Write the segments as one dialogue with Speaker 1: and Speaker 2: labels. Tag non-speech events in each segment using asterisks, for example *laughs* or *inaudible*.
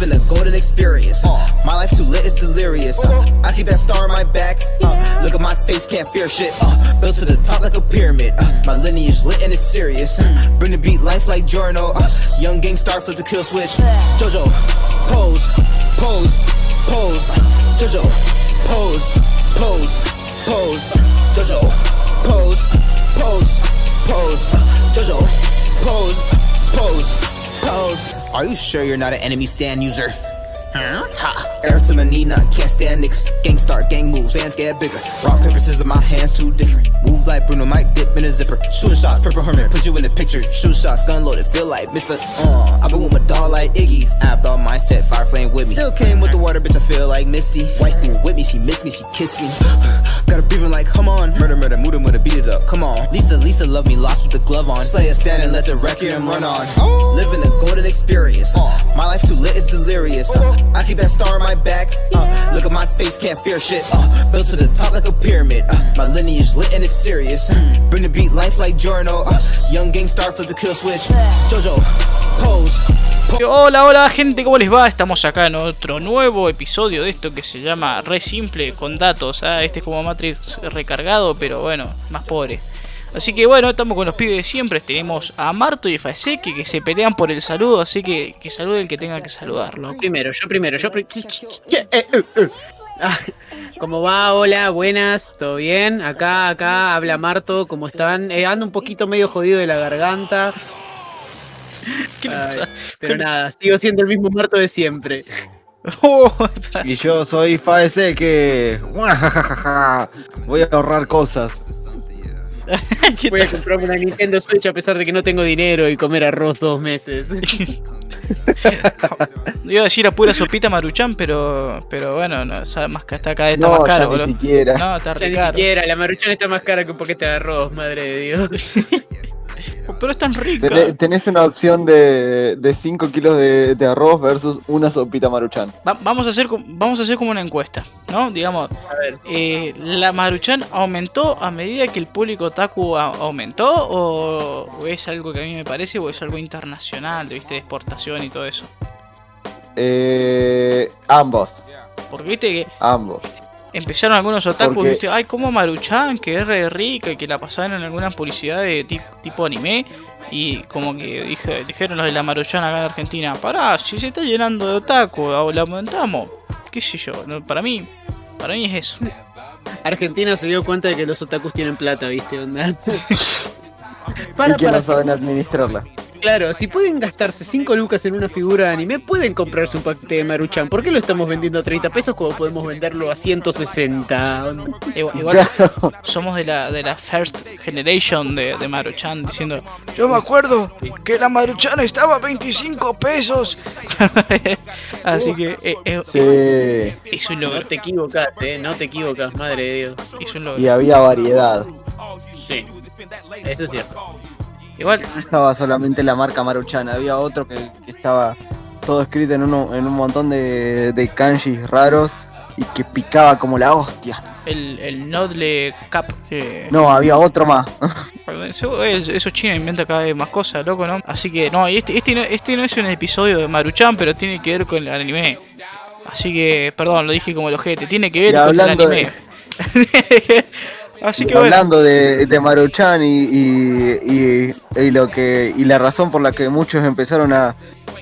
Speaker 1: living a golden experience. Uh, my life too lit, it's delirious. Uh, I keep that star on my back. Uh, look at my face, can't fear shit. Uh, built to the top like a pyramid. Uh, my lineage lit and it's serious. Uh, bring the beat life like Jorno. Uh, young gang star flip the kill switch. Jojo, pose, pose, pose. Jojo, pose, pose, pose. Jojo, pose, pose, pose. Jojo, pose, pose, pose. Are you sure you're not an enemy stand user? Air to Manina, can't stand niggas. Gang start, gang moves, fans get bigger. Rock, paper, scissors, my hands too different. Move like Bruno, might dip in a zipper. Shooting shots, purple hermit, put you in the picture. Shoot shots, gun loaded, feel like Mr. Uh, I've been with my dog like Iggy. After all mindset, fire flame with me. Still came with the water, bitch, I feel like Misty. White thing with me, she missed me, she kissed me. *gasps* Got her breathing like, come on. Murder, murder, murder, murder, beat it up, come on. Lisa, Lisa, love me, lost with the glove on. Slay a stand and let the record run on. Living a golden experience. My life too lit, it's delirious. I keep that star on my back. Uh, look at my face, can't fear shit. Uh, built to the top like a pyramid. Uh, my lineage lit and it's serious. Bring the beat life like Jorno. Uh, young gang star flip the kill switch. Jojo, pose.
Speaker 2: Hola, hola gente, ¿cómo les va? Estamos acá en otro nuevo episodio de esto que se llama Re Simple con datos. ¿ah? Este es como Matrix recargado, pero bueno, más pobre. Así que bueno, estamos con los pibes de siempre. Tenemos a Marto y Faseque que se pelean por el saludo, así que que salude el que tenga que saludarlo.
Speaker 3: Primero, yo primero, yo primero. ¿Cómo va? Hola, buenas, ¿todo bien? Acá, acá, habla Marto, ¿cómo están? Eh, ando un poquito medio jodido de la garganta. *laughs*
Speaker 2: ¿Qué le
Speaker 3: Ay,
Speaker 2: pasa?
Speaker 3: pero nada, sigo siendo el mismo Marto de siempre. *laughs*
Speaker 2: Oh,
Speaker 4: Y yo soy Faese que *laughs* voy a ahorrar cosas.
Speaker 2: ¿Qué *laughs*
Speaker 3: Voy a comprarme una Nintendo Switch a pesar de que no tengo dinero y comer arroz dos meses. *laughs*
Speaker 2: Iba a decir a pura sopita maruchan, pero pero bueno, no, sabe más que está acá está
Speaker 4: No,
Speaker 2: más
Speaker 4: ya
Speaker 2: caro,
Speaker 4: ni
Speaker 2: boludo.
Speaker 4: siquiera.
Speaker 2: No, está
Speaker 3: Ya
Speaker 2: re
Speaker 3: ni
Speaker 2: caro.
Speaker 3: siquiera, la maruchan está más cara que un paquete de arroz, madre de Dios. *laughs*
Speaker 2: Pero es tan rica.
Speaker 4: Tené- Tenés una opción de, de 5 kilos de, de arroz versus una sopita maruchan.
Speaker 2: Va- vamos a hacer vamos a hacer como una encuesta, ¿no? Digamos,
Speaker 3: A ver,
Speaker 2: eh, ¿la Maruchan aumentó a medida que el público otaku a- aumentó? O, o es algo que a mí me parece? ¿O es algo internacional, viste, de exportación y todo eso?
Speaker 4: Eh, ambos,
Speaker 2: Porque viste que
Speaker 4: ambos.
Speaker 2: Empezaron algunos otakus,
Speaker 4: Porque-
Speaker 2: viste, ay, como Maruchan, que es re rica y que la pasaban en algunas publicidades de ti- tipo anime. Y como que dije, dijeron los de la Maruchan acá en Argentina, pará, si se está llenando de otaku, o la aumentamos. ¿Qué sé yo? no, para mí, para mí es eso.
Speaker 3: Argentina se dio cuenta de que los otakus tienen plata, ¿viste? Onda. *laughs*
Speaker 4: Y que
Speaker 3: para,
Speaker 4: no saben administrarla.
Speaker 3: Claro, si pueden gastarse 5 lucas en una figura de anime, pueden comprarse un paquete de Maruchan. ¿Por qué lo estamos vendiendo a 30 pesos cuando podemos venderlo a 160?
Speaker 2: Igual, igual
Speaker 4: Claro.
Speaker 2: somos de la, de la first generation de, de Maruchan diciendo Yo me acuerdo que la Maruchan estaba a 25 pesos *laughs* Así que eh, eh,
Speaker 4: Sí.
Speaker 2: es un
Speaker 3: No
Speaker 2: logro,
Speaker 3: te equivocas, eh, no te equivocas, madre de Dios.
Speaker 2: es un logro.
Speaker 4: Y había variedad.
Speaker 3: Sí, eso es cierto.
Speaker 2: Igual,
Speaker 4: No estaba solamente la marca maruchan, había otro que, que estaba todo escrito en, uno, en un montón de, de kanjis raros y que picaba como la hostia.
Speaker 2: el, el Nodle Cap que-
Speaker 4: No, había otro más. *laughs*
Speaker 2: Eso, es- eso China inventa cada vez más cosas, loco, ¿no? Así que no, este, este, no, este no es un episodio de Maruchan, pero tiene que ver con el anime. Así que, perdón, lo dije como el ojete, tiene que ver
Speaker 4: Y
Speaker 2: con el anime. *laughs* Así que
Speaker 4: hablando de, de Maruchan y- y lo que y la razón por la que muchos empezaron a,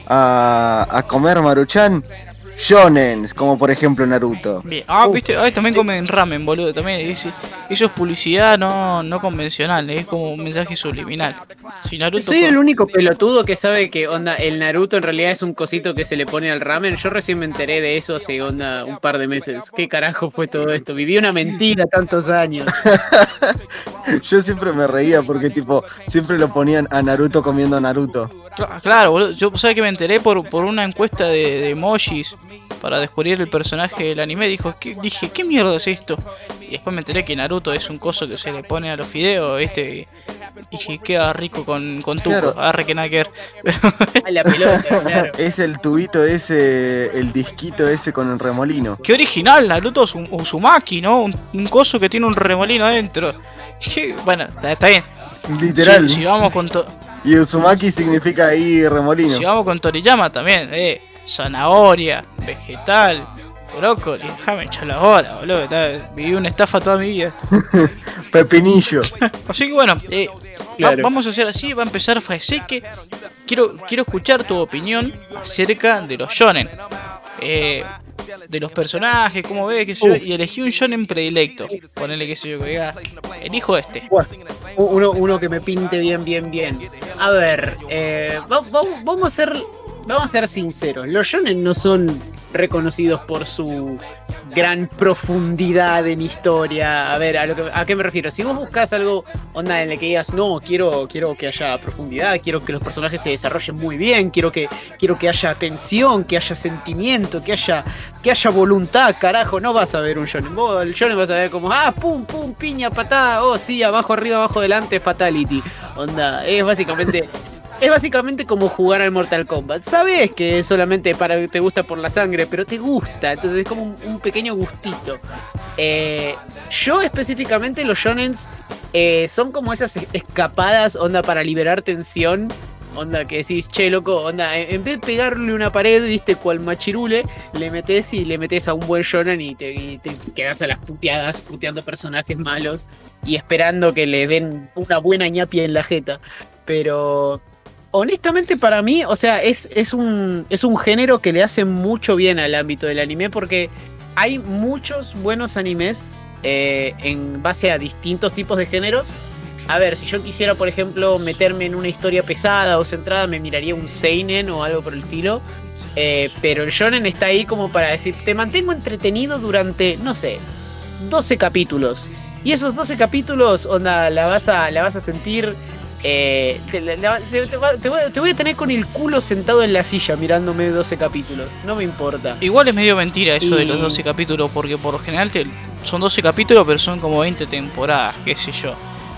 Speaker 4: a, a comer Maruchan, shonens, como por ejemplo Naruto.
Speaker 2: Bien. Ah, viste, ay, también comen ramen, boludo. También dice, eso es publicidad no, no convencional, es como un mensaje subliminal. Si Naruto
Speaker 3: Soy el único pelotudo que sabe que onda el Naruto en realidad es un cosito que se le pone al ramen. Yo recién me enteré de eso hace onda un par de meses. ¿Qué carajo fue todo esto? Viví una mentira tantos años. *laughs*
Speaker 4: Yo siempre me reía porque tipo siempre lo ponían a Naruto comiendo Naruto.
Speaker 2: Cla- Claro, boludo. Yo sabes que me enteré por, por una encuesta de, de emojis para descubrir el personaje del anime. Dijo, ¿qué? dije, ¿qué mierda es esto? Y después me enteré que Naruto es un coso que se le pone a los fideos, ¿viste? Y dije, queda rico con, con tuco.
Speaker 4: Claro.
Speaker 2: Arre que nada que ver.
Speaker 3: A la pelota, *laughs* claro.
Speaker 4: Es el tubito ese, el disquito ese con el remolino.
Speaker 2: Qué original, Naruto Uzum- Uzumaki, ¿no? Un, un coso que tiene un remolino adentro. Bueno, está bien.
Speaker 4: Literal.
Speaker 2: Si, si vamos con to-
Speaker 4: Y Uzumaki significa ahí remolino.
Speaker 2: si vamos con Toriyama también, eh. zanahoria, vegetal, brócoli. Déjame echar la hora, boludo. está- Viví una estafa toda mi vida. *laughs*
Speaker 4: Pepinillo. *laughs*
Speaker 2: Así que bueno, eh, va-
Speaker 3: Claro.
Speaker 2: vamos a hacer así, va a empezar Faiseke. Quiero, quiero escuchar tu opinión acerca de los shonen. Eh, de los personajes, cómo ves, qué sé yo, y elegí un shonen predilecto. Ponele qué sé yo, que diga, elijo este.
Speaker 3: Bueno, uno, uno que me pinte bien, bien, bien. A ver, eh, va- va- vamos a ser. Vamos a ser sinceros, los shonen no son reconocidos por su gran profundidad en historia. A ver, a, lo que- ¿a qué me refiero? Si vos buscas algo, onda, en el que digas, no, quiero, quiero que haya profundidad, quiero que los personajes se desarrollen muy bien, quiero que, quiero que haya tensión, que haya sentimiento, que haya, que haya voluntad, carajo, no vas a ver un shonen. Vos, el vas a ver como, ah, pum, pum, piña, patada, oh, sí, abajo, arriba, abajo, delante, fatality. Onda, es básicamente... Es básicamente como jugar al Mortal Kombat. Sabes que solamente para te gusta por la sangre, pero te gusta. Entonces es como un, pequeño gustito. Eh, yo específicamente los shonens eh, son como esas es- escapadas, onda, para liberar tensión. Onda, que decís, che, loco, onda, en en vez de pegarle una pared, viste, cual machirule, le metes y le metes a un buen shonen y te, y te quedas a las puteadas, puteando personajes malos y esperando que le den una buena ñapia en la jeta. Pero honestamente para mí, o sea, es, es, un, es un género que le hace mucho bien al ámbito del anime porque hay muchos buenos animes eh, en base a distintos tipos de géneros. A ver, si yo quisiera, por ejemplo, meterme en una historia pesada o centrada, me miraría un Seinen o algo por el estilo. Eh, pero el Shonen está ahí como para decir, te mantengo entretenido durante, no sé, 12 capítulos. Y esos 12 capítulos, onda, la vas a, la vas a sentir. Eh, te, te- te voy a- te voy a tener con el culo sentado en la silla mirándome 12 capítulos. No me importa.
Speaker 2: Igual es medio mentira eso de los
Speaker 3: Y-
Speaker 2: 12 capítulos, porque por lo general te- son 12 capítulos, pero son como 20 temporadas, qué sé yo.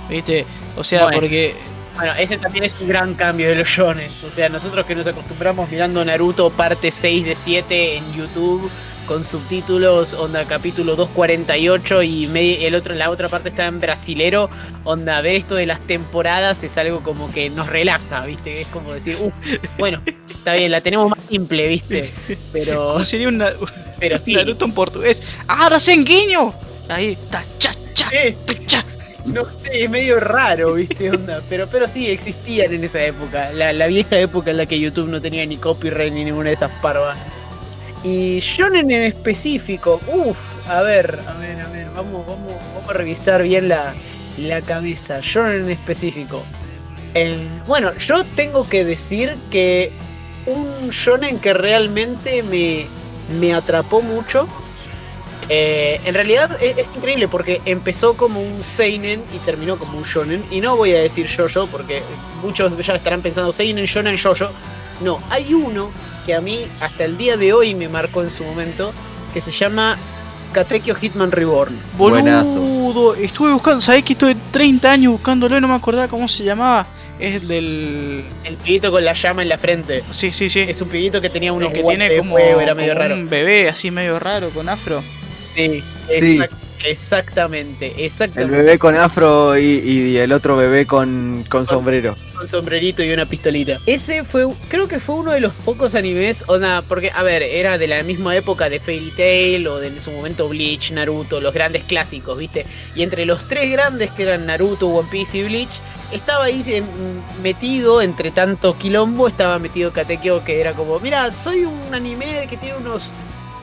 Speaker 2: ¿Viste? O sea,
Speaker 3: Bueno.
Speaker 2: porque
Speaker 3: Bueno, ese también es un gran cambio de los shones. O sea, nosotros que nos acostumbramos mirando Naruto parte 6 de 7 en YouTube con subtítulos, onda capítulo 248 y me- el otro, la otra parte está en brasilero, onda ver esto de las temporadas es algo como que nos relaja, ¿viste? Es como decir, uff, bueno, está bien, la tenemos más simple, ¿viste? Pero, *laughs*
Speaker 2: ¿cómo sería un, Na-
Speaker 3: pero sí,
Speaker 2: Naruto en portugués? ¡Ah, Senguinho! Ahí, ta, cha, cha,
Speaker 3: es-
Speaker 2: cha.
Speaker 3: No sé, es medio raro, ¿viste? Onda. Pero, pero sí, existían en esa época. La, la vieja época en la que YouTube no tenía ni copyright ni ninguna de esas parvadas. Y Shonen en específico, uff, a ver, a ver, a ver, vamos, vamos, vamos a revisar bien la, la cabeza. Shonen en específico. Eh, bueno, yo tengo que decir que un shonen que realmente me, me atrapó mucho. eh, en realidad e- es, increíble porque empezó como un seinen y terminó como un shonen. Y no voy a decir yo-yo porque muchos ya estarán pensando seinen, shonen, yo-yo. No, hay uno que a mí hasta el día de hoy me marcó en su momento que se llama Katekyo Hitman Reborn.
Speaker 4: Buenazo.
Speaker 2: Boludo, estuve buscando, ¿sabés que estuve 30 años buscándolo y no me acordaba cómo se llamaba? Es el del...
Speaker 3: El pibito con la llama en la frente.
Speaker 2: Sí, sí, sí.
Speaker 3: Es un pibito que tenía unos
Speaker 2: el que tiene como,
Speaker 3: fuego, era medio
Speaker 2: como
Speaker 3: raro.
Speaker 2: un bebé así medio raro con afro.
Speaker 3: Sí,
Speaker 4: Sí.
Speaker 3: exact- exactamente,
Speaker 4: El
Speaker 3: exactamente.
Speaker 4: bebé con afro y, y el otro bebé con, con sombrero.
Speaker 3: Con sombrerito y una pistolita. Ese fue, creo que fue uno de los pocos animes, onda, porque, a ver, era de la misma época de Fairy Tail o de en su momento Bleach, Naruto, los grandes clásicos, ¿viste? Y entre los tres grandes que eran Naruto, One Piece y Bleach, estaba ahí eh, metido, entre tanto quilombo, estaba metido Katekyo, que era como, mira, soy un anime que tiene unos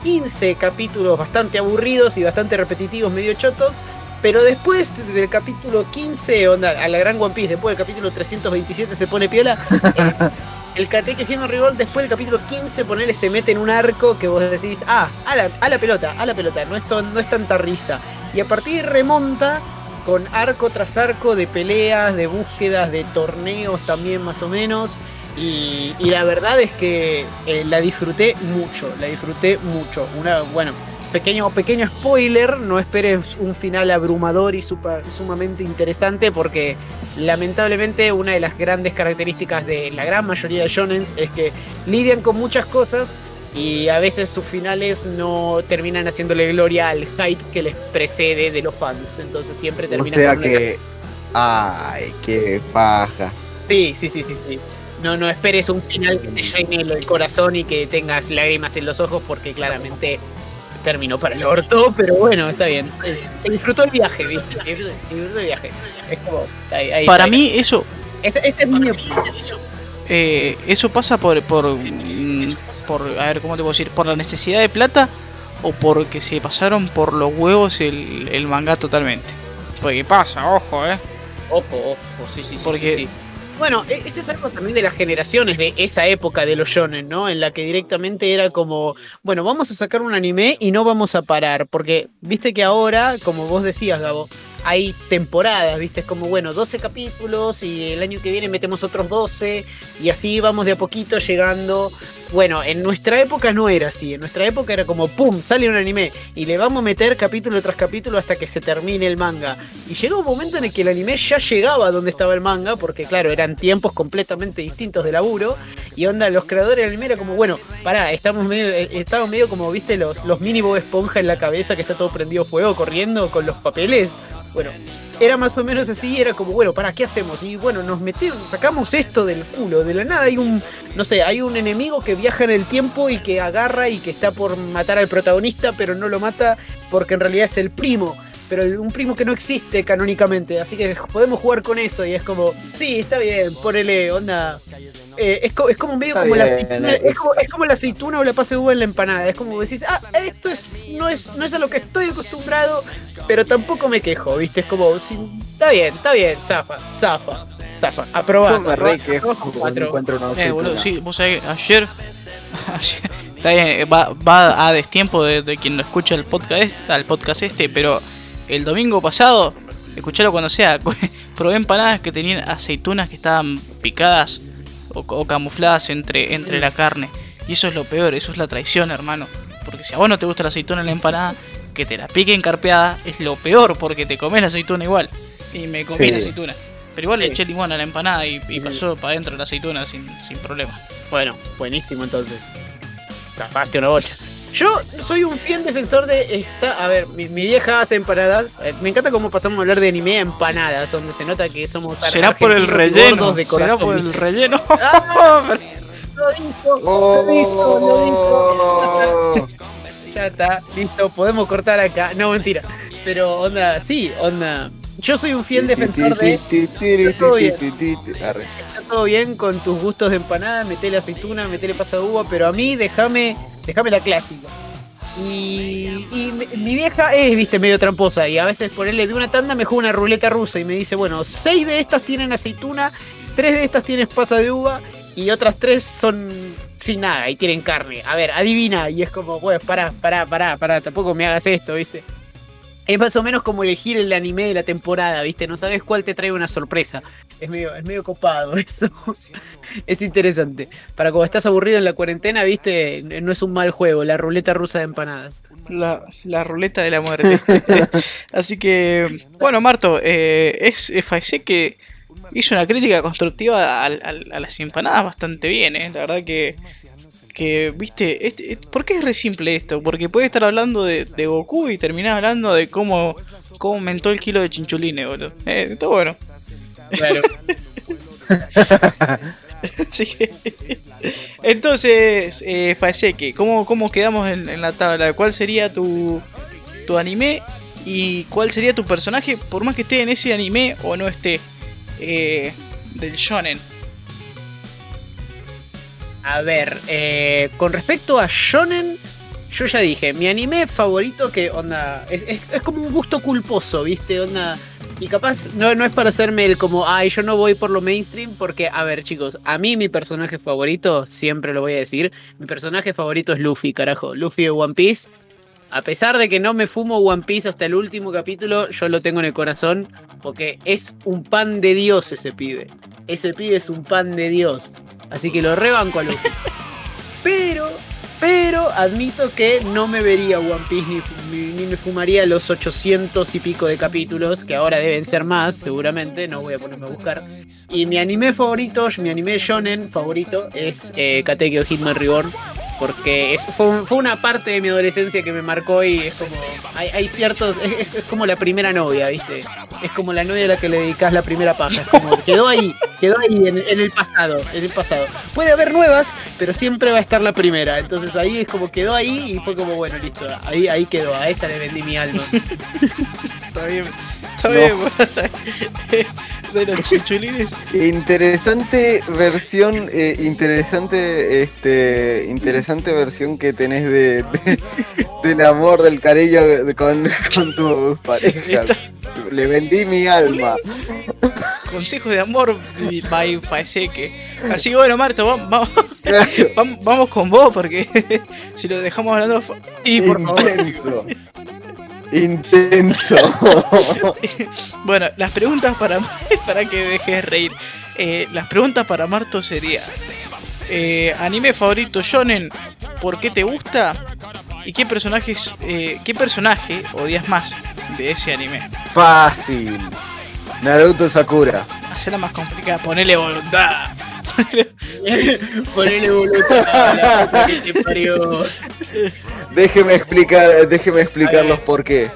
Speaker 3: 15 capítulos bastante aburridos y bastante repetitivos, medio chotos. Pero después del capítulo 15, onda, a la gran One Piece, después del capítulo 327 se pone piola. eh, *laughs* el Katekyo Hitman Reborn, después del capítulo 15, ponele, se mete en un arco que vos decís, ah, a la, a la pelota, a la pelota, no es, ton- no es tanta risa. Y a partir remonta con arco tras arco de peleas, de búsquedas, de torneos también más o menos. Y, y la verdad es que eh, la disfruté mucho, la disfruté mucho. Una, bueno, pequeño, pequeño spoiler, no esperes un final abrumador y super- sumamente interesante porque lamentablemente una de las grandes características de la gran mayoría de shonens es que lidian con muchas cosas y a veces sus finales no terminan haciéndole gloria al hype que les precede de los fans. Entonces siempre
Speaker 4: O
Speaker 3: termina
Speaker 4: sea
Speaker 3: con una-
Speaker 4: que. Ay, qué paja.
Speaker 3: Sí, sí, sí, sí, sí. No, no esperes un final que te llene el- corazón y que tengas lágrimas en los ojos porque claramente terminó para el orto, pero bueno, está bien. Se, disfrutó el viaje, ¿viste? Se disfrutó el viaje. Es como, ahí- ahí
Speaker 2: Para
Speaker 3: está.
Speaker 2: mí eso
Speaker 3: Ese, ese es mi opinión.
Speaker 2: eh, eso pasa por, por, mm, por, a ver, ¿cómo te puedo decir? ¿Por la necesidad de plata o porque se pasaron por los huevos el, el manga totalmente? Porque pasa, ojo, eh.
Speaker 3: Ojo, ojo, sí, sí, sí.
Speaker 2: Porque-
Speaker 3: sí, sí. Bueno, e- ese es algo también de las generaciones de esa época de los shonen, ¿no? En la que directamente era como, bueno, vamos a sacar un anime y no vamos a parar, porque viste que ahora, como vos decías, Gabo, hay temporadas, viste, es como, bueno, 12 capítulos y el año que viene metemos otros 12 y así vamos de a poquito llegando. Bueno, en nuestra época no era así, en nuestra época era como, ¡pum!, sale un anime y le vamos a meter capítulo tras capítulo hasta que se termine el manga. Y llegó un momento en el que el anime ya llegaba donde estaba el manga, porque claro, eran tiempos completamente distintos de laburo. Y onda, los creadores del anime era como, bueno, pará, estamos medio, eh, estamos medio como, viste, los, los mini Bob Esponja en la cabeza que está todo prendido fuego corriendo con los papeles. Bueno, era más o menos así, era como, bueno, ¿para qué hacemos? Y bueno, nos metemos, sacamos esto del culo, de la nada hay un, no sé, hay un enemigo que viaja en el tiempo y que agarra y que está por matar al protagonista, pero no lo mata porque en realidad es el primo. Pero un primo que no existe canónicamente, así que podemos jugar con eso y es como, sí, está bien, ponele, onda. Eh, es, co- es como medio
Speaker 4: Está
Speaker 3: como la
Speaker 4: bien,
Speaker 3: aceituna,
Speaker 4: eh.
Speaker 3: es como, es como la aceituna o la pase de uva en la empanada. Es como decís, ah, esto es, no es, no es a lo que estoy acostumbrado, pero tampoco me quejo, ¿viste? Es como, sí, está bien, está bien, zafa, zafa, zafa, aprobás.
Speaker 4: Yo me re quejo cuando
Speaker 3: cuatro.
Speaker 4: encuentro una
Speaker 2: Eh, boludo, sí, vos sabés, que ayer, *laughs* ayer- está bien, va, va a destiempo de, de quien no escucha el podcast este, al podcast este, pero el domingo pasado, escuchalo cuando sea, *laughs* probé empanadas que tenían aceitunas que estaban picadas o, o camufladas entre, entre la carne. Y eso es lo peor, eso es la traición, hermano. Porque si a vos no te gusta la aceituna en la empanada, que te la piquen carpeada es lo peor, porque te comes la aceituna igual. Y me comí
Speaker 4: Sí.
Speaker 2: la aceituna. Pero igual le eché limón a la empanada y, y pasó para adentro la aceituna sin, sin problema.
Speaker 3: Bueno, buenísimo entonces. Zafaste una bocha. Yo soy un fiel defensor de esta. A ver, mi, mi vieja hace empanadas. Eh, Me encanta cómo pasamos a hablar de anime a empanadas, donde se nota que somos tan
Speaker 2: Será por el relleno.
Speaker 3: gordos de
Speaker 2: Será por el relleno.
Speaker 3: Ah, Lo dijo, lo dijo, lo dijo.
Speaker 4: Oh,
Speaker 3: Ya está, listo, podemos cortar acá. No, mentira. Pero onda, sí, onda. Yo soy un fiel defensor de. Todo bien. Con tus gustos de empanada, metele aceituna, metele pasa de uva, pero a mí déjame, déjame la clásica. Y, y mi, vieja es, viste, medio tramposa y a veces ponerle de una tanda me juega una ruleta rusa y me dice, bueno, seis de estas tienen aceituna, tres de estas tienen pasa de uva y otras tres son sin nada y tienen carne. A ver, adivina. Y es como, bueno, pará, pará, pará, pará, tampoco me hagas esto, viste. Es más o menos como elegir el anime de la temporada, ¿viste? No sabes cuál te trae una sorpresa. Es medio, es medio copado *laughs* eso. es interesante. Para cuando estás aburrido en la cuarentena, ¿viste? No es un mal juego, la ruleta rusa de empanadas.
Speaker 2: La, la ruleta de la muerte. *laughs* Así que, bueno, Marto, eh, es FAC que hizo una crítica constructiva al- a, las empanadas bastante bien, ¿eh? La verdad que, que viste, este- este- ¿por qué es re simple esto? Porque puede estar hablando de, de Goku y terminar hablando de cómo, cómo aumentó el kilo de chinchulines, boludo. Eh, está bueno.
Speaker 3: Claro. *laughs*
Speaker 2: Entonces, eh, ¿cómo, ¿cómo quedamos en, en la tabla? ¿Cuál sería tu, tu anime y cuál sería tu personaje, por más que esté en ese anime o no esté, eh, del shonen?
Speaker 3: A ver, eh, con respecto a Shonen, yo ya dije, mi anime favorito que onda. Es, es- como un gusto culposo, ¿viste? Onda. Y capaz no, no es para hacerme el como, ay, yo no voy por lo mainstream, porque, a ver, chicos, a mí mi personaje favorito, siempre lo voy a decir, mi personaje favorito es Luffy, carajo. Luffy de One Piece. A pesar de que no me fumo One Piece hasta el último capítulo, yo lo tengo en el corazón, porque es un pan de Dios ese pibe. Ese pibe es un pan de Dios. Así que lo rebanco a Luffy. *laughs* Pero, pero admito que no me vería One Piece ni, ni me fumaría los 800 y pico de capítulos, que ahora deben ser más, seguramente, no voy a ponerme a buscar. Y mi anime favorito, mi anime shonen favorito es eh, Katekyo Hitman Reborn. Porque fue, fue una parte de mi adolescencia que me marcó y es como, hay, ciertos, es, como la primera novia, ¿viste? Es como la novia a la que le dedicas la primera paja, es como, quedó ahí, quedó ahí en, en el pasado, en el pasado. Puede haber nuevas, pero siempre va a estar la primera, entonces ahí es como quedó ahí y fue como, bueno, listo, ahí, ahí quedó, a esa le vendí mi alma. *laughs*
Speaker 2: Está bien. *laughs* De los chichulines.
Speaker 4: Interesante versión, eh, interesante, este, interesante versión que tenés de, de- del amor, del cariño con, con tu pareja. Le vendí mi alma.
Speaker 2: Consejos de amor by Faeseque. Así que bueno, Marto, vamos, vamos,
Speaker 4: Claro, *laughs*
Speaker 2: vamos- vamos con vos porque *laughs* si lo dejamos hablando.
Speaker 3: Sí, por favor.
Speaker 4: Intenso. *laughs*
Speaker 2: Bueno, las preguntas para *laughs* para que dejes reír. Eh, las preguntas para Marto sería eh, anime favorito shonen, ¿por qué te gusta? ¿Y qué personajes eh, qué personaje odias más de ese anime?
Speaker 4: Fácil. Naruto Sakura.
Speaker 2: Hacerla más complicada, ponele voluntad. *laughs*
Speaker 3: Ponele voluntad a la puta que te parió.
Speaker 4: Déjeme explicar, déjeme
Speaker 3: A
Speaker 4: explicarlos por qué.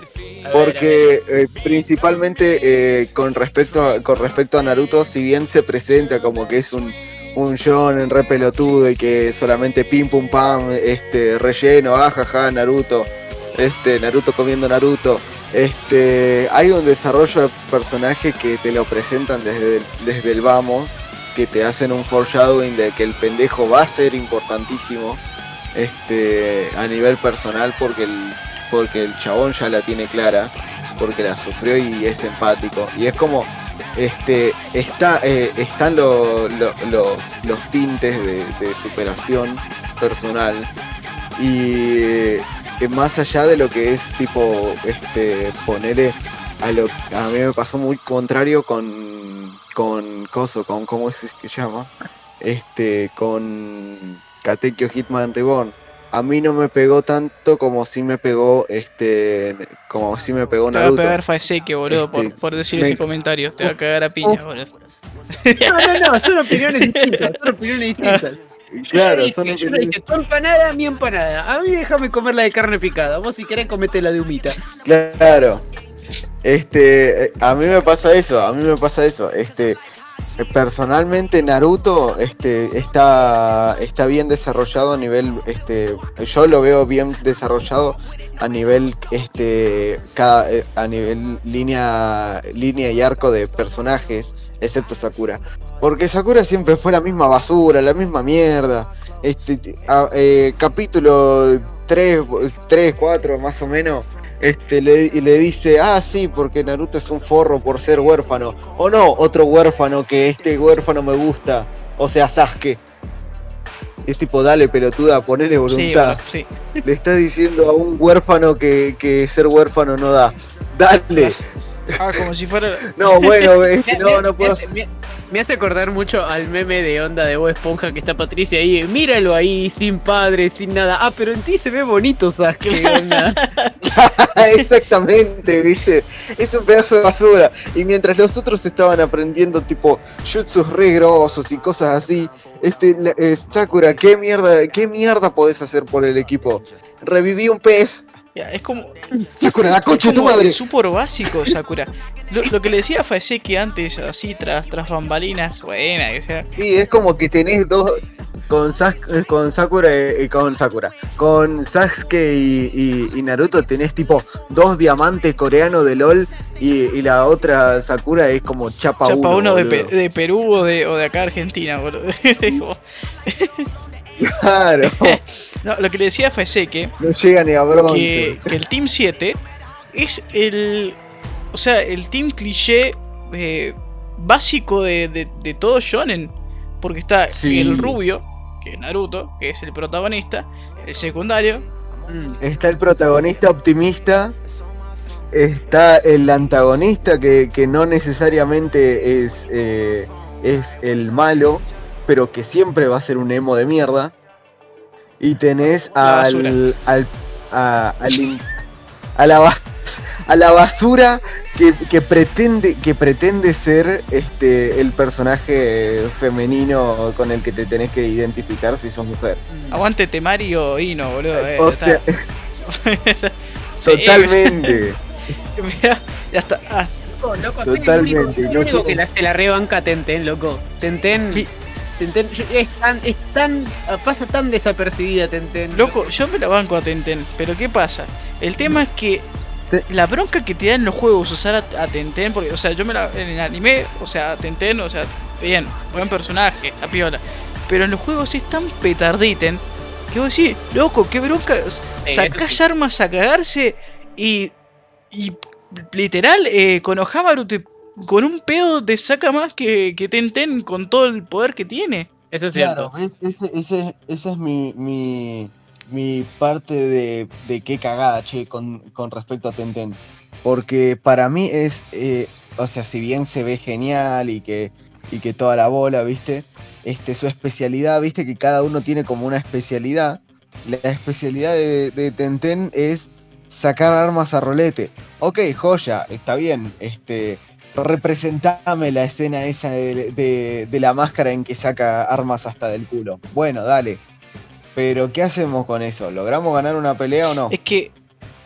Speaker 4: Porque eh, principalmente eh, con respecto a, con respecto a Naruto, si bien se presenta como que es un un shonen re pelotudo y que solamente pim pum pam, este relleno, ajaja, Naruto, este Naruto comiendo Naruto, este hay un desarrollo de personaje que te lo presentan desde desde el vamos, que te hacen un foreshadowing de que el pendejo va a ser importantísimo este a nivel personal porque el porque el chabón ya la tiene clara porque la sufrió y es empático. Y es como este está eh, están lo- lo- los, los tintes de, superación personal. Y eh, más allá de lo que es tipo este ponerle a lo a mí me pasó muy contrario con con coso con cómo es que llama este con Katekyo Hitman Reborn a mí no me pegó tanto como si me pegó este como si me pegó
Speaker 2: Te va a
Speaker 4: Naruto
Speaker 2: pegar Faeseque, boludo, por,
Speaker 4: Este,
Speaker 2: por decir
Speaker 4: me-
Speaker 2: ese comentario. Te va a cagar a piña, boludo.
Speaker 3: No, no, no, son opiniones distintas, son opiniones *laughs* distintas.
Speaker 4: claro
Speaker 3: yo
Speaker 4: son
Speaker 3: no dije, yo no
Speaker 4: opiniones-
Speaker 3: dije, tu empanada, mi empanada. A mí déjame comer la de carne picada. Vos si querés comete la de humita.
Speaker 4: Claro. Este, eh, a mí me pasa eso, a mí me pasa eso. Este, personalmente Naruto este, está, está bien desarrollado a nivel, este, yo lo veo bien desarrollado a nivel, este, cada, eh, a nivel línea, línea y arco de personajes, excepto Sakura. Porque Sakura siempre fue la misma basura, la misma mierda. Este, eh, capítulo 3, 3, 4 más o menos. Este, le, y le dice, ah, sí, porque Naruto es un forro por ser huérfano. O no, otro huérfano que este huérfano me gusta. O sea, Sasuke. Es tipo, dale, pelotuda, ponele
Speaker 2: Sí,
Speaker 4: voluntad.
Speaker 2: sí.
Speaker 4: Le está diciendo a un huérfano que, que ser huérfano no da. Dale.
Speaker 2: Ah, como si fuera. *laughs*
Speaker 4: No, bueno,
Speaker 3: Me- *laughs*
Speaker 4: este,
Speaker 3: me-
Speaker 4: no, no
Speaker 3: me
Speaker 4: puedo.
Speaker 3: hace- Me, me hace acordar mucho al meme de onda de Bob Esponja que está Patricia ahí. Míralo ahí, sin padre, sin nada. Ah, pero en ti se ve bonito, Sasuke. *laughs* onda. *laughs*
Speaker 4: Exactamente, viste. Es un pedazo de basura. Y mientras los otros estaban aprendiendo tipo jutsus re grosos y cosas así, este eh, Sakura, ¿qué mierda, qué mierda podés hacer por el equipo? Reviví un pez.
Speaker 2: Ya, Es como.
Speaker 4: Sakura, la concha de tu madre.
Speaker 2: súper básico, Sakura. Lo, lo que le decía Faeseque antes, así tras, tras bambalinas, buena, que sea.
Speaker 4: Sí, es como que tenés dos con, Sas- eh, con Sakura y con Sakura. Con Sasuke y, y- y Naruto tenés tipo dos diamantes coreanos de LOL y, y la otra Sakura es como chapa,
Speaker 2: Chapa uno de. Pe- de Perú o de, o de acá Argentina, boludo. *laughs*
Speaker 4: Claro, *laughs*
Speaker 2: no, lo que le decía Faeseque
Speaker 4: no llega ni a bronce.
Speaker 2: que, que el Team 7 es el. O sea, el team cliché eh, básico de, de, de todo Shonen. Porque está
Speaker 4: Sí.
Speaker 2: el rubio, que es Naruto, que es el protagonista, el secundario,
Speaker 3: Mm.
Speaker 4: Está el protagonista optimista, está el antagonista que, que no necesariamente es, eh, es el malo, pero que siempre va a ser un emo de mierda. Y tenés al, al, a, al a la *laughs* a la basura que, que pretende que pretende ser este el personaje femenino con el que te tenés que identificar si sos mujer.
Speaker 2: Aguante Temario Hino, boludo. eh,
Speaker 4: o sea, *laughs* totalmente. *laughs*
Speaker 2: mirá, ya está. ah,
Speaker 3: Loco, loco, soy el único,
Speaker 4: Totalmente,
Speaker 3: el único que la, se la rebanca a Tenten, loco. Tenten.
Speaker 2: Vi-
Speaker 3: Tenten es tan, es tan. pasa tan desapercibida Tenten.
Speaker 2: Loco, yo me la banco a Tenten, pero ¿qué pasa? El tema es que
Speaker 4: Te-
Speaker 2: la bronca que te da en los juegos usar a, a Tenten, porque, o sea, yo me la. En el anime, o sea, Tenten, o sea, bien, buen personaje, a piola. Pero en los juegos es tan petarditen que vos decís, loco, qué bronca.
Speaker 3: eso
Speaker 2: Sacás
Speaker 3: sí.
Speaker 2: armas a cagarse y. Y literal, eh, Konohamaru te. Con un pedo te saca más que, que Tenten con todo el poder que tiene.
Speaker 3: Eso es cierto.
Speaker 4: Claro, es- ese, ese- esa es mi, mi, mi parte de, de qué cagada, che, con, con respecto a Tenten. Porque para mí es, eh, o sea, si bien se ve genial y que, y que toda la bola, ¿viste? Este, su especialidad, ¿viste? Que cada uno tiene como una especialidad. La especialidad de, de Tenten es sacar armas a rolete. Ok, joya, está bien. Este, representame la escena esa de, de- de la máscara en que saca armas hasta del culo. Bueno, dale. Pero, ¿qué hacemos con eso? ¿Logramos ganar una pelea o no?
Speaker 2: Es que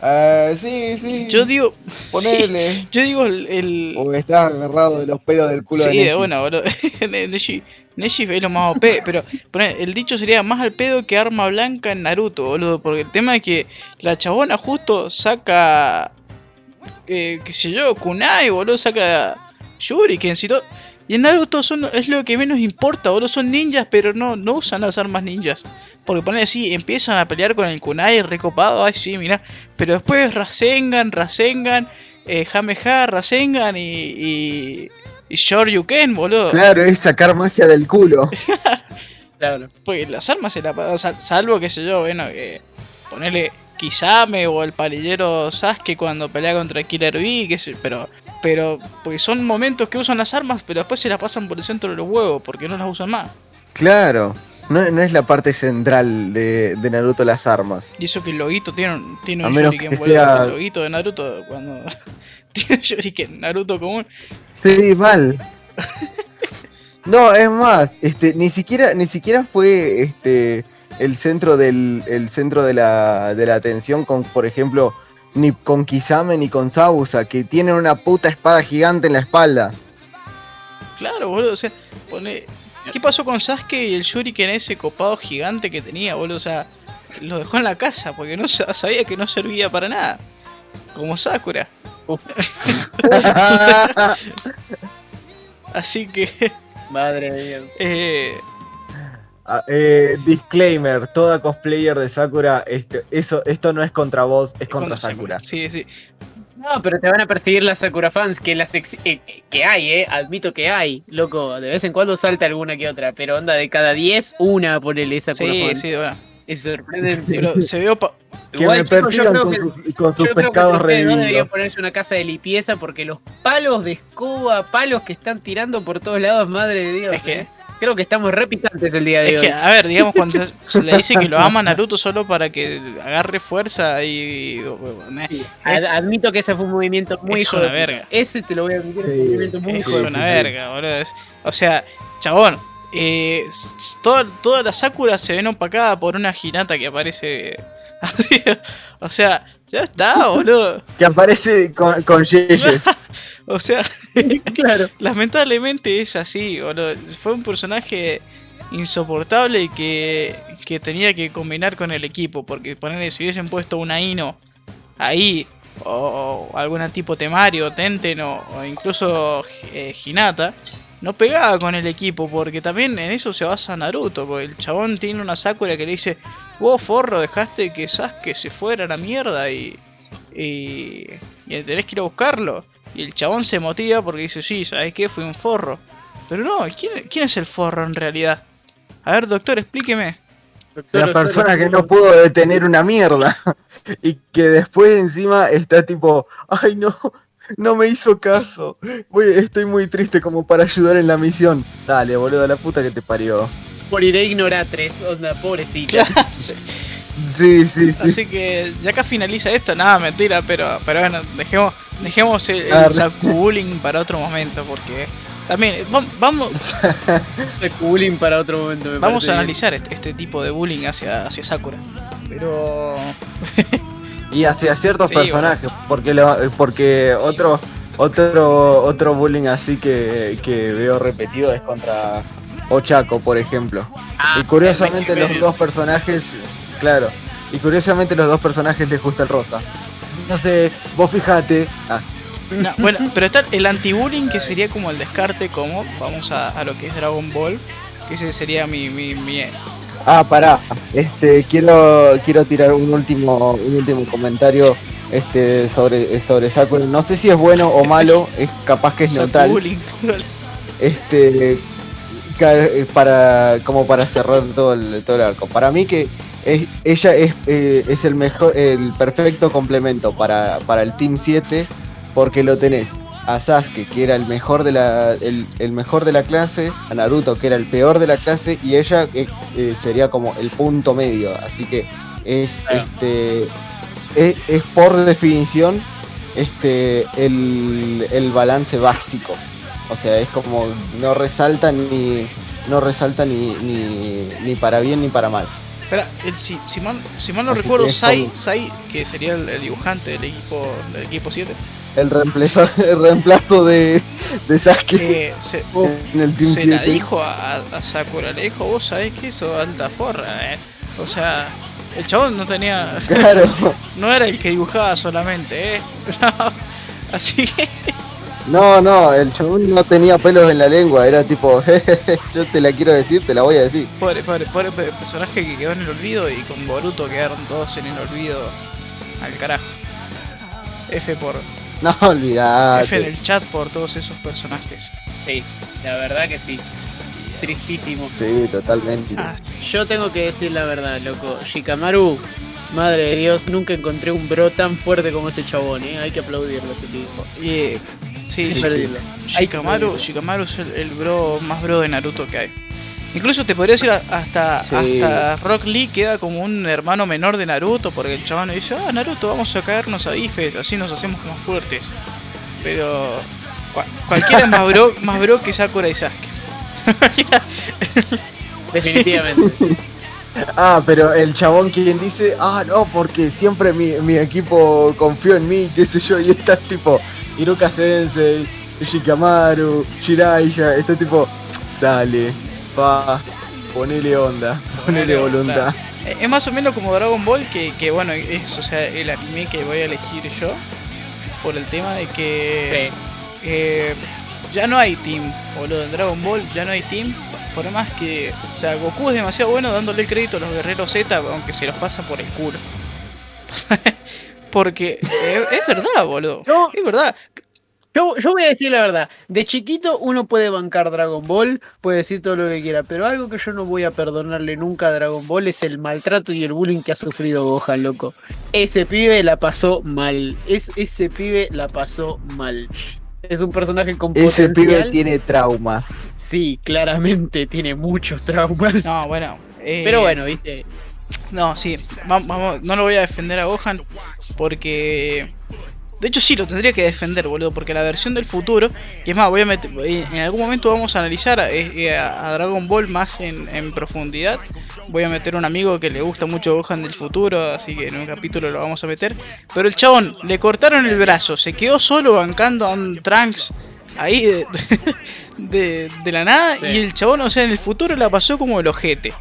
Speaker 4: Eh, sí, sí.
Speaker 2: yo digo.
Speaker 4: Ponele. *laughs*
Speaker 2: Yo digo el. el-
Speaker 4: O estás agarrado de los pelos del culo
Speaker 2: sí,
Speaker 4: de Neji.
Speaker 2: una, boludo. *laughs* Ne- Neji, Neji es lo más OP, pero poné, el dicho sería más al pedo que arma blanca en Naruto, boludo. Porque el tema es que la chabona justo saca. Eh, qué sé yo, Kunai, boludo, saca Shuriken y todo. Y en Naruto son, es lo que menos importa, boludo. Son ninjas, pero no, no usan las armas ninjas. Porque ponen así, empiezan a pelear con el Kunai recopado, ay sí, mirá. Pero después Rasengan, Rasengan, eh, Jameha, Rasengan y, y, y Shoryuken, boludo.
Speaker 4: Claro, es sacar magia del culo. *laughs*
Speaker 3: Claro.
Speaker 2: Porque las armas se la salvo que sé yo, bueno, que ponerle Kisame o el palillero Sasuke cuando pelea contra Killer Bee, que sé, pero pero porque son momentos que usan las armas, pero después se las pasan por el centro de los huevos porque no las usan más.
Speaker 4: Claro. No, no es la parte central de, de Naruto las armas.
Speaker 2: Y eso que el loguito tiene un, tiene un
Speaker 4: menos
Speaker 2: shuriken,
Speaker 4: que sea-
Speaker 2: el loguito de Naruto cuando *laughs* tiene un shuriken Naruto común.
Speaker 4: Sí, mal. *laughs* No, es más, este, ni siquiera, ni siquiera fue este el centro del, el centro de la, de la atención con, por ejemplo, ni con Kisame ni con Sabusa, que tienen una puta espada gigante en la espalda.
Speaker 2: Claro, boludo, o sea, pone ¿Qué pasó con Sasuke y el shuriken ese copado gigante que tenía, boludo? O sea, lo dejó en la casa porque no sa- sabía que no servía para nada. Como Sakura.
Speaker 3: Uf, *laughs*
Speaker 2: Así que,
Speaker 3: madre mía.
Speaker 2: eh,
Speaker 4: Ah, eh, disclaimer, toda cosplayer de Sakura, este, eso, esto no es contra vos, es contra
Speaker 2: cuando
Speaker 4: Sakura.
Speaker 2: Sí, sí.
Speaker 3: No, pero te van a perseguir las Sakura fans, que las ex- eh, que hay, eh. Admito que hay, loco. De vez en cuando salta alguna que otra, pero onda de cada 10, una ponele Sakura
Speaker 2: Sí,
Speaker 3: fan.
Speaker 2: sí, bueno.
Speaker 3: Es sorprendente.
Speaker 2: Pero se pa-
Speaker 4: Que
Speaker 3: Igual,
Speaker 4: me persigan con
Speaker 3: que-
Speaker 4: sus, con sus
Speaker 3: Yo creo que
Speaker 4: pescados
Speaker 3: ustedes no
Speaker 4: revividos.
Speaker 3: ponerse una casa de limpieza porque los palos de escoba, palos que están tirando por todos lados, madre de Dios.
Speaker 2: Es que-
Speaker 3: eh. Creo que estamos re picantes el día de
Speaker 2: Es
Speaker 3: hoy.
Speaker 2: que, a ver, digamos, cuando se, se le dice que lo ama a Naruto solo para que agarre fuerza y.
Speaker 3: Sí,
Speaker 2: es-
Speaker 3: ad- admito que ese fue un movimiento muy
Speaker 2: es
Speaker 3: hijo
Speaker 2: una
Speaker 3: de
Speaker 2: verga.
Speaker 3: Ese te lo voy a admitir,
Speaker 4: Sí,
Speaker 3: un movimiento muy
Speaker 2: Es
Speaker 3: hijo
Speaker 2: una
Speaker 4: sí, sí.
Speaker 2: verga, boludo. Es- O sea, chabón, eh, toda, toda la Sakura se ven opacada por una Hinata que aparece *laughs* así. O sea, ya está, boludo.
Speaker 4: Que aparece con, con yeyes. *laughs*
Speaker 2: O sea, *laughs*
Speaker 3: claro. *laughs*
Speaker 2: lamentablemente es así, boludo. Fue un personaje insoportable que, que tenía que combinar con el equipo. Porque ponerle, si hubiesen puesto una Ino ahí, o, o alguna tipo Temario, Tenten o, o incluso eh, Hinata, no pegaba con el equipo. Porque también en eso se basa Naruto. Porque el chabón tiene una Sakura que le dice: Vos, forro, dejaste que Sasuke se fuera a la mierda y, y, y tenés que ir a buscarlo. Y el chabón se motiva porque dice: Sí, ¿sabes qué? Fui un forro. Pero no, ¿quién, quién es el forro en realidad? A ver, doctor, explíqueme.
Speaker 4: La persona que no pudo detener una mierda. *laughs* Y que después encima está tipo, ay no, no me hizo caso. Voy- estoy muy triste como para ayudar en la misión. Dale, boludo, la puta que te parió.
Speaker 3: Moriré ignoratres, onda, pobrecita. *laughs*
Speaker 2: Sí,
Speaker 4: sí, sí.
Speaker 2: Así que ya acá finaliza esto, nada, mentira, pero, pero bueno, dejemos, dejemos el,
Speaker 4: Ah,
Speaker 2: el Sakubullying para otro momento, porque también vam- vamos, *laughs*
Speaker 3: bullying para otro momento. me
Speaker 2: vamos a analizar este, este tipo de bullying hacia, hacia Sakura. Pero *laughs*
Speaker 4: Y hacia ciertos
Speaker 2: Sí,
Speaker 4: personajes, porque lo, porque otro otro otro bullying así que, que veo repetido es contra Ochako, por ejemplo.
Speaker 3: Ah,
Speaker 4: y curiosamente los dos personajes, claro, y curiosamente los dos personajes les gusta el rosa. No sé, vos fijate. Ah,
Speaker 2: no, *laughs* bueno, pero está el anti-bullying que sería como el descarte, como vamos a, a lo que es Dragon Ball, que ese sería mi, mi, mi
Speaker 4: ah, pará. Este, quiero quiero tirar un último un último comentario este sobre sobre Sakura. No sé si es bueno o malo, es capaz que es *laughs* neutral. Este para como para cerrar todo el, todo el arco para mí que es, ella es, eh, es el mejor el perfecto complemento para, para el team 7 porque lo tenés a Sasuke que era el mejor de la el, el mejor de la clase a Naruto que era el peor de la clase y ella eh, eh, sería como el punto medio así que es
Speaker 3: Claro.
Speaker 4: este es, es por definición este el, el balance básico o sea, es como no resalta ni no resalta ni, ni, ni para bien ni para mal.
Speaker 2: Espera, el, si, si mal, si mal no
Speaker 4: Así
Speaker 2: recuerdo,
Speaker 4: que
Speaker 2: Sai, Sai, que sería el, el dibujante del equipo del equipo 7,
Speaker 4: El reemplazo, *laughs* el reemplazo de, de Sasuke
Speaker 2: se,
Speaker 4: en el Team
Speaker 2: se la
Speaker 4: 7.
Speaker 2: dijo a, a Sakura, le dijo, vos sabés que eso alta forra, eh. O sea, el chabón no tenía,
Speaker 4: Claro. *laughs*
Speaker 2: no era el que dibujaba solamente, eh. *laughs* Así que,
Speaker 4: No, no, el chabón no tenía pelos en la lengua, era tipo, "Jejeje, *laughs* yo te la quiero decir, te la voy a decir.
Speaker 2: pobre, pobre, pobre pe- personaje que quedó en el olvido y con Boruto quedaron todos en el olvido al carajo. F por *laughs*
Speaker 4: No,
Speaker 2: F
Speaker 4: olvidate.
Speaker 2: en el chat por todos esos personajes.
Speaker 3: Sí, la verdad que sí. Tristísimo.
Speaker 4: Sí, totalmente.
Speaker 2: Ah,
Speaker 3: Yo tengo que decir la verdad, loco. Shikamaru, madre de Dios, nunca encontré un bro tan fuerte como ese chabón, ¿eh? Hay que aplaudirlo a ese tipo.
Speaker 2: y, sí, sí,
Speaker 3: que
Speaker 2: Shikamaru. Shikamaru es el, el bro más bro de Naruto que hay. Incluso te podría decir hasta,
Speaker 4: Sí.
Speaker 2: hasta Rock Lee queda como un hermano menor de Naruto porque el chabón dice, ah Naruto, vamos a caernos a bifes, así nos hacemos más fuertes. Pero cua- cualquiera es más bro, *laughs* más bro que Sakura y Sasuke. *laughs*
Speaker 3: Definitivamente. *laughs*
Speaker 4: Ah, pero el chabón quien dice, ah, no, porque siempre mi, mi equipo confió en mí, qué sé yo, y está tipo Iruka Sensei, Shikamaru, Jiraiya, este tipo, dale, pa, ponele onda, ponele voluntad.
Speaker 2: Eh, Es más o menos como Dragon Ball, que, que bueno, es o sea, el anime que voy a elegir yo. Por el tema de que
Speaker 3: sí.
Speaker 2: eh, ya no hay team, boludo. En Dragon Ball ya no hay team. Por más que, o sea, Goku es demasiado bueno dándole crédito a los guerreros Z, aunque se los pasa por el culo. *laughs* Porque eh, es verdad, boludo.
Speaker 3: No.
Speaker 2: Es verdad.
Speaker 3: Yo, yo voy a decir la verdad. De chiquito uno puede bancar Dragon Ball, puede decir todo lo que quiera, pero algo que yo no voy a perdonarle nunca a Dragon Ball es el maltrato y el bullying que ha sufrido Gohan, loco. Ese pibe la pasó mal. Es, ese pibe la pasó mal. Es un personaje con
Speaker 4: Ese pibe tiene traumas.
Speaker 3: Sí, claramente *laughs* tiene muchos traumas.
Speaker 2: No, bueno. eh,
Speaker 3: pero bueno, viste.
Speaker 2: No, sí, vamos, vamos, no lo voy a defender a Gohan porque... De hecho sí, lo tendría que defender, boludo, porque la versión del futuro, que es más, voy a meter, en algún momento vamos a analizar a, eh, a- a Dragon Ball más en, en profundidad. Voy a meter un amigo que le gusta mucho Gohan del futuro, así que en un capítulo lo vamos a meter. Pero el chabón, le cortaron el brazo, se quedó solo bancando a un Trunks ahí de, *laughs* de- de la nada
Speaker 3: Sí.
Speaker 2: y el chabón, o sea, en el futuro la pasó como el ojete.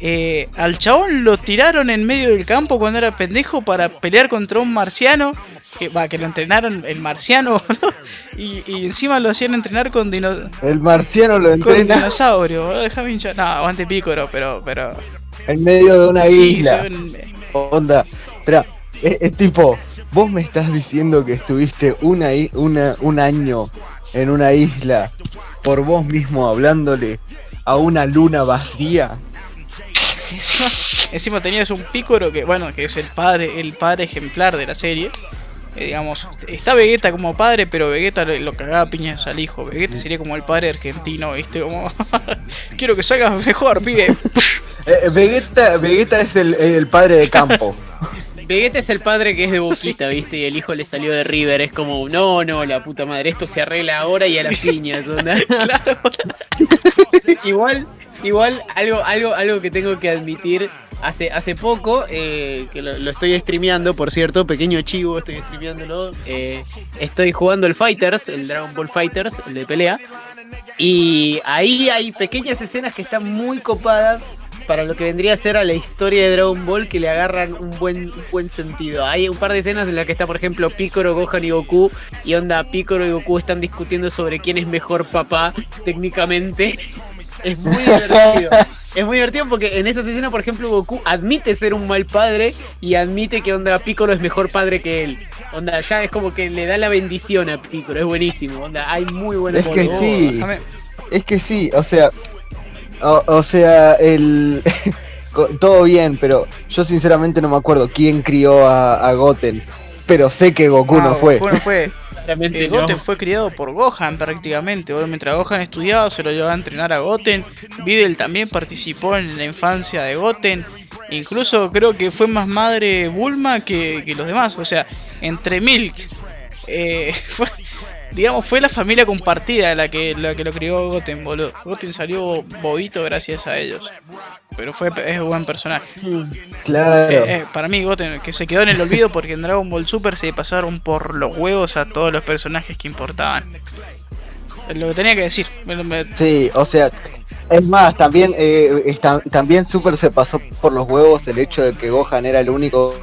Speaker 2: Eh, al chabón lo tiraron en medio del campo cuando era pendejo para pelear contra un marciano. Que, va, que lo entrenaron el marciano, *laughs* boludo, y, y encima lo hacían entrenar con, dino-
Speaker 4: El marciano lo
Speaker 2: con
Speaker 4: entrena
Speaker 2: dinosaurio, boludo, déjame hinchar. No, aguante pícoro, pero. pero
Speaker 4: en medio de una
Speaker 2: sí,
Speaker 4: isla.
Speaker 2: son-
Speaker 4: Onda, espera, es, es tipo, vos me estás diciendo que estuviste una, una, un año en una isla por vos mismo hablándole a una luna vacía. *laughs*
Speaker 2: Encima, encima tenías un pícoro que, bueno, que es el padre, el padre ejemplar de la serie. Eh, digamos, está Vegeta como padre, pero Vegeta lo, lo cagaba a piñas al hijo. Vegeta sería como el padre argentino, ¿viste? Como, *laughs* quiero que salgas mejor, pibe. *laughs*
Speaker 4: Eh, Vegeta, Vegeta es el, el padre de campo.
Speaker 3: Vegeta es el padre que es de Boquita, ¿viste? Y el hijo le salió de River. Es como, no, no, la puta madre, esto se arregla ahora y a las piñas. onda.
Speaker 2: Claro.
Speaker 3: igual, igual, algo, algo, algo que tengo que admitir. Hace, hace poco, eh, que lo, estoy streameando, por cierto, pequeño chivo, estoy streameándolo. eh, estoy jugando el Fighters, el Dragon Ball Fighters, el de pelea. Y ahí hay pequeñas escenas que están muy copadas para lo que vendría a ser a la historia de Dragon Ball que le agarran un buen, un buen sentido. Hay un par de escenas en las que está, por ejemplo, Piccolo, Gohan y Goku. Y onda, Piccolo y Goku están discutiendo sobre quién es mejor papá técnicamente. Es muy divertido. Es muy divertido porque en esas escenas, por ejemplo, Goku admite ser un mal padre y admite que onda Piccolo es mejor padre que él. Onda, ya es como que le da la bendición a Piccolo, es buenísimo. Onda, hay muy buen
Speaker 4: Es que sí. Es que sí, o sea, o, o sea, el *laughs* todo bien, pero yo sinceramente no me acuerdo quién crió a, a Goten, pero sé que Goku no
Speaker 2: Ah,
Speaker 4: fue.
Speaker 2: Goku no fue.
Speaker 3: Claramente
Speaker 2: Eh,
Speaker 3: no.
Speaker 2: Goten fue criado por Gohan prácticamente. Bueno, mientras Gohan estudiaba, se lo llevaba a entrenar a Goten. Videl también participó en la infancia de Goten. Incluso creo que fue más madre Bulma que, que los demás. O sea, entre Milk, eh, *laughs* fue- digamos, fue la familia compartida la que, la que lo crió Goten, boludo. Goten salió bobito gracias a ellos. Pero fue es un buen personaje.
Speaker 4: Claro.
Speaker 2: Eh, eh, para mí, Goten, que se quedó en el olvido porque en Dragon Ball Super se pasaron por los huevos a todos los personajes que importaban. Lo que tenía que decir.
Speaker 4: Sí, o sea, es más, también eh, está- también Super se pasó por los huevos el hecho de que Gohan era el único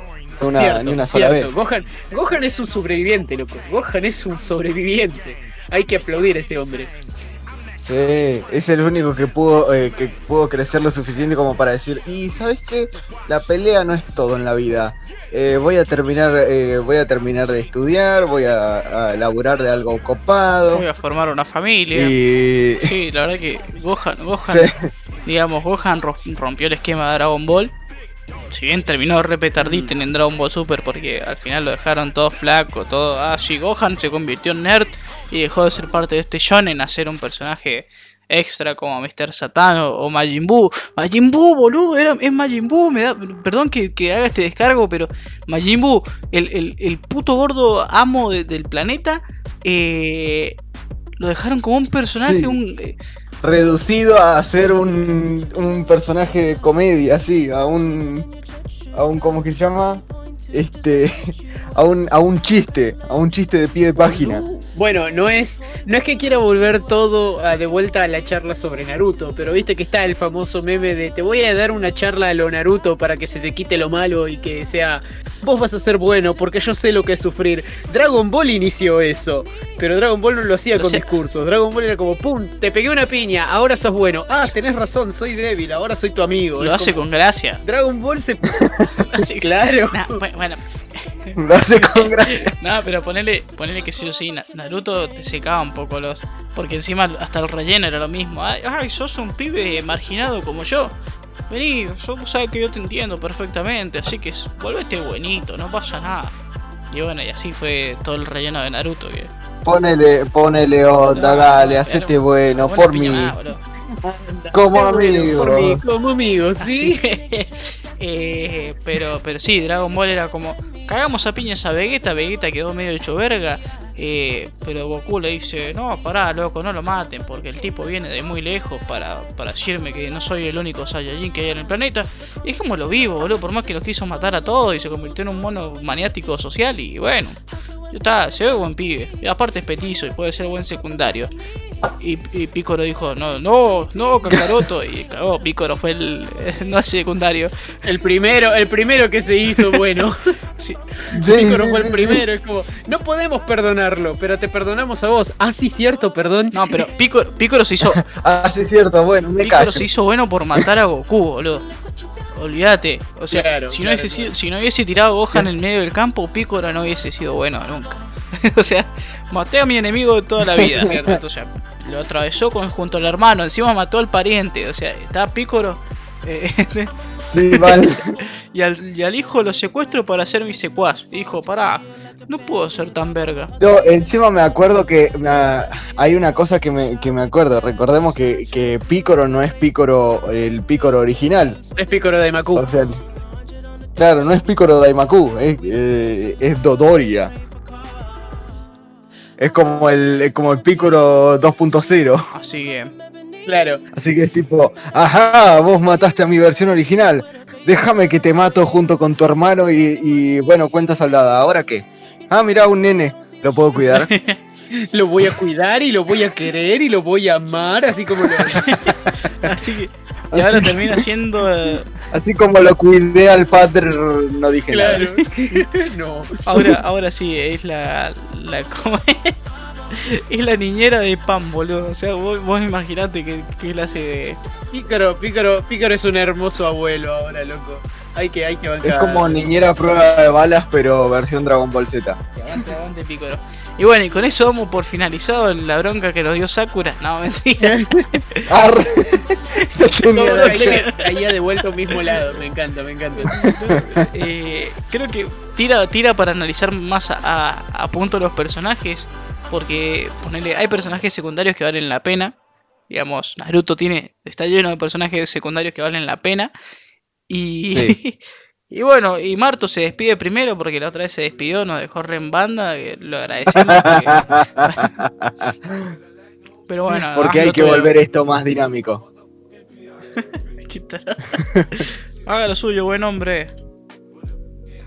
Speaker 4: una,
Speaker 3: Cierto,
Speaker 4: ni una sola
Speaker 3: cierto.
Speaker 4: vez.
Speaker 3: Gohan, Gohan es un sobreviviente, loco. Gohan es un sobreviviente. Hay que aplaudir a ese hombre.
Speaker 4: Sí, es el único que pudo eh, que pudo crecer lo suficiente como para decir, y sabes qué, la pelea no es todo en la vida. Eh, voy a terminar, eh, voy a terminar de estudiar, voy a, a laburar de algo copado.
Speaker 2: voy a formar una familia.
Speaker 4: Y
Speaker 2: Sí, la verdad que Gohan, Gohan *laughs*
Speaker 4: Sí.
Speaker 2: digamos, Gohan ro- rompió el esquema de Dragon Ball. Si bien terminó re petardito en Dragon Ball Super porque al final lo dejaron todo flaco, todo así, Gohan se convirtió en nerd y dejó de ser parte de este shonen a ser un personaje extra como Mr. Satan o, o Majin Buu. Majin Buu, boludo, era, es Majin Buu, me da, perdón que, que haga este descargo, pero Majin Buu, el, el- el puto gordo amo de- del planeta, eh, lo dejaron como un personaje,
Speaker 4: Sí.
Speaker 2: un... eh,
Speaker 4: reducido a ser un, un personaje de comedia, así, a un a un ¿cómo que se llama? Este *laughs* a un a un chiste, a un chiste de pie de página.
Speaker 3: Bueno, no es, no es que quiera volver todo a- de vuelta a la charla sobre Naruto, pero viste que está el famoso meme de te voy a dar una charla a lo Naruto para que se te quite lo malo y que sea vos vas a ser bueno porque yo sé lo que es sufrir. Dragon Ball inició eso, pero Dragon Ball no lo hacía con
Speaker 2: sé.
Speaker 3: discursos. Dragon Ball era como pum, te pegué una piña, ahora sos bueno. Ah, tenés razón, soy débil, ahora soy tu amigo.
Speaker 2: lo
Speaker 3: Es
Speaker 2: hace
Speaker 3: como-
Speaker 2: con gracia.
Speaker 3: Dragon Ball se *laughs* *laughs* claro.
Speaker 2: Bueno, *laughs*
Speaker 4: Lo hace con gracia. *laughs*
Speaker 2: no, pero ponele, ponele que sí o sí, Na- Naruto te secaba un poco los. Porque encima hasta el relleno era lo mismo. Ay, ay, sos un pibe marginado como yo. Vení, yo sabes que yo te entiendo perfectamente, así que volvete buenito, no pasa nada. Y bueno, y así fue todo el relleno de Naruto. Que,
Speaker 4: Ponele, ponele onda,
Speaker 2: No,
Speaker 4: dale, hacete bueno por mí.
Speaker 2: más,
Speaker 4: Como
Speaker 3: mí,
Speaker 4: amigos.
Speaker 3: como amigos, sí. *laughs*
Speaker 2: eh, pero, pero sí, Dragon Ball era como, cagamos a piñas a Vegeta, Vegeta quedó medio hecho verga, eh, pero Goku le dice, no, pará, loco, no lo maten, porque el tipo viene de muy lejos para, para decirme que no soy el único Saiyajin que hay en el planeta, y dejémoslo vivo, boludo, por más que los quiso matar a todos y se convirtió en un mono maniático social, y bueno, ya está, se ve buen pibe, y aparte es petizo y puede ser buen secundario. Y, y Piccolo dijo, no, no, no, Kakaroto. Y cagó, Piccolo fue el *laughs* no es secundario.
Speaker 3: El primero, el primero que se hizo bueno. *laughs*
Speaker 2: Sí,
Speaker 4: Sí,
Speaker 3: Piccolo
Speaker 4: sí,
Speaker 3: fue el
Speaker 4: sí,
Speaker 3: primero, es como, no podemos perdonarlo, pero te perdonamos a vos. Ah, sí, cierto, perdón.
Speaker 2: no, pero Piccolo, Piccolo se hizo. *laughs*
Speaker 4: Ah, sí, cierto, bueno, me
Speaker 2: Piccolo
Speaker 4: callo.
Speaker 2: se hizo bueno por matar a Goku, boludo. Olvídate. O sea,
Speaker 3: Claro,
Speaker 2: si, no
Speaker 3: claro,
Speaker 2: hubiese
Speaker 3: claro.
Speaker 2: sido- si no hubiese tirado a Gohan en el medio del campo, Piccolo no hubiese sido bueno nunca. *laughs* o sea, maté a mi enemigo de toda la vida. *laughs* ¿cierto? O sea, lo atravesó con, junto al hermano, encima mató al pariente. O sea, está Piccolo. eh,
Speaker 4: Sí, vale. *laughs*
Speaker 2: y al, y al hijo lo secuestro para ser mi secuaz. Y dijo, pará, no puedo ser tan verga.
Speaker 4: No, encima me acuerdo que hay una cosa que me, que me acuerdo. Recordemos que, que Picoro no es Picoro, el Picoro original.
Speaker 3: Es Picoro de Macu.
Speaker 4: O sea, claro, no es Picoro Daimaku, es, eh, es Dodoria. Es como el, como el Picoro 2.0.
Speaker 2: Así que,
Speaker 3: Claro.
Speaker 4: Así que es tipo, ajá, vos mataste a mi versión original. Déjame que te mato junto con tu hermano y, y, bueno, cuenta saldada. ¿Ahora qué? Ah, mira, un nene. ¿Lo puedo cuidar? *laughs*
Speaker 3: Lo voy a cuidar y lo voy a querer y lo voy a amar, así como lo. *laughs*
Speaker 2: así que, y ahora
Speaker 4: Así-
Speaker 2: termina siendo. eh,
Speaker 4: Así como lo cuidé al padre, no dije
Speaker 3: Claro.
Speaker 4: nada. *laughs*
Speaker 3: no.
Speaker 2: ahora, ahora sí, es la. la ¿cómo es? Es la niñera de Pam, boludo. O sea, vos, vos imaginate que, que clase de.
Speaker 3: Pícaro, Pícaro, Pícaro es un hermoso abuelo ahora, loco. Hay que, hay que bancar.
Speaker 4: Es como niñera a prueba de balas, pero versión Dragon Ball Z.
Speaker 2: Aguante, aguante, Picoro. Y bueno, y con eso vamos por finalizado la bronca que nos dio Sakura. No, *laughs* mentira. *laughs*
Speaker 4: Arre. No
Speaker 3: caía, *laughs* caía de vuelta al mismo lado. Me encanta, me encanta.
Speaker 2: Eh, creo que tira, tira para analizar más a, a- a punto los personajes. Porque ponele, hay personajes secundarios que valen la pena. Digamos, Naruto tiene. está lleno de personajes secundarios que valen la pena. Y.
Speaker 4: Sí. *laughs*
Speaker 2: Y bueno, y Marto se despide primero porque la otra vez se despidió, nos dejó re en banda, que lo agradecemos. que- *laughs* Pero bueno,
Speaker 4: Porque hay que volver esto más dinámico. *laughs*
Speaker 2: Haga lo suyo, buen hombre.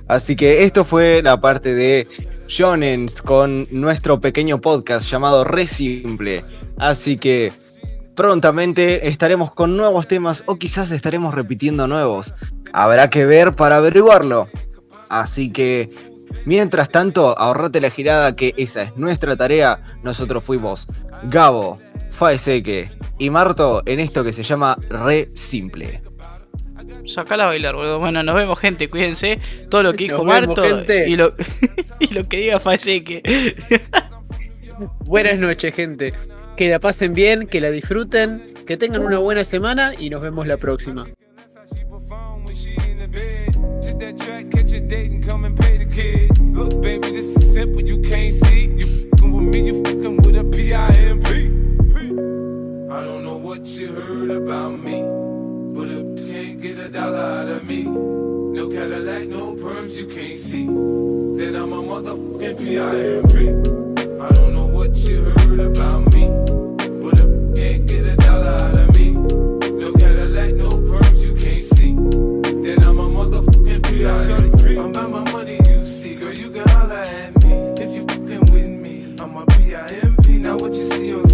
Speaker 4: Así que esto fue la parte de Shonens con nuestro pequeño podcast llamado Re Simple. Así que prontamente estaremos con nuevos temas o quizás estaremos repitiendo nuevos. Habrá que ver para averiguarlo. Así que mientras tanto, ahorrate la girada que esa es nuestra tarea. Nosotros fuimos Gabo, Faeseque y Marto en esto que se llama Re Simple.
Speaker 2: Sacala a bailar, boludo. Bueno, nos vemos, gente. Cuídense. Todo lo que dijo Marto y lo, *laughs* y lo que diga Faeseque.
Speaker 3: Buenas noches, gente. Que la pasen bien, que la disfruten, que tengan una buena semana y nos vemos la próxima.
Speaker 5: She perform when she in the bed. Hit that track, catch a date and come and pay the kid. Look, baby, this is simple, you can't see. You fucking with me, you fucking with a P-I-M-P. I don't know what you heard about me, get a dollar out of me, no Cadillac, no perms, you can't see. Then I'm a motherfucking P-I-M-P. I don't know what you heard about me, but you can't get a dollar out of me, no Cadillac, no perms, you can't see. Then I'm a motherfucking P.I.M.P. I'm about my money, you see. Girl, you can holler at me if you fucking with me. I'm a P.I.M.P. Now what you see on